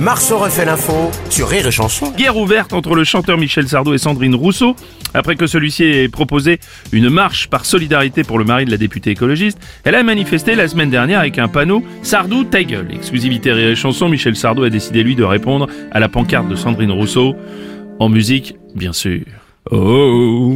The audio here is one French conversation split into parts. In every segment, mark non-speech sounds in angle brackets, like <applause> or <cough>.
Marceau refait l'info sur Rire et Chanson. Guerre ouverte entre le chanteur Michel Sardou et Sandrine Rousseau, après que celui-ci ait proposé une marche par solidarité pour le mari de la députée écologiste. Elle a manifesté la semaine dernière avec un panneau Sardou ta gueule. Exclusivité Rire et Chanson, Michel Sardou a décidé lui de répondre à la pancarte de Sandrine Rousseau. En musique, bien sûr. Oh,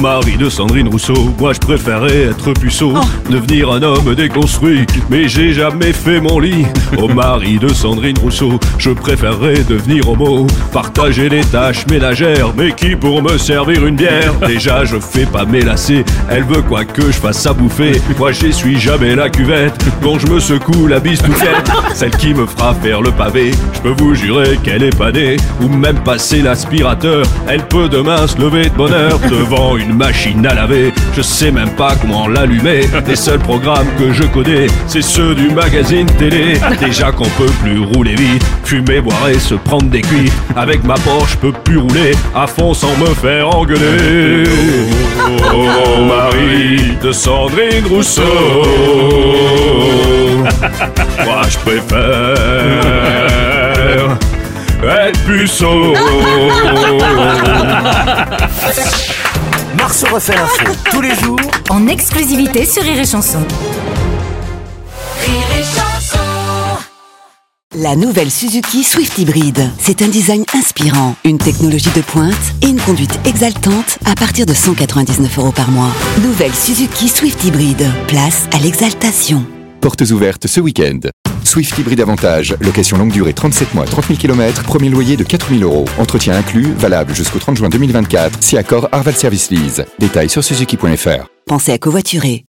mari de Sandrine Rousseau, moi je préférais être puceau, devenir un homme déconstruit, mais j'ai jamais fait mon lit. Oh, mari de Sandrine Rousseau, je préférerais devenir homo, partager les tâches ménagères, mais qui pour me servir une bière? <laughs> Déjà je fais pas mes lacets, elle veut quoi que je fasse à bouffer, moi j'essuie jamais la cuvette, quand je me secoue la bistouquette, <laughs> celle qui me fera faire le pavé, je peux vous jurer qu'elle est pas née, ou même passer l'aspirateur, elle peut demain se lever de bonheur devant une machine à laver. Je sais même pas comment l'allumer. Les seuls programmes que je connais, c'est ceux du magazine télé. Déjà qu'on peut plus rouler vite, fumer, boire et se prendre des cuits. Avec ma Porsche, je peux plus rouler à fond sans me faire engueuler. Oh, Marie de Sandrine Rousseau. Moi, je préfère être puceau. Marceau refait l'info tous les jours en exclusivité sur Rire et Chanson. La nouvelle Suzuki Swift Hybrid. C'est un design inspirant, une technologie de pointe et une conduite exaltante à partir de 199 euros par mois. Nouvelle Suzuki Swift Hybrid. Place à l'exaltation. Portes ouvertes ce week-end. Swift Hybrid Avantage, location longue durée 37 mois, 30 000 km, premier loyer de 4 000 euros. Entretien inclus, valable jusqu'au 30 juin 2024, si accord Arval Service Lease. Détails sur suzuki.fr. Pensez à covoiturer.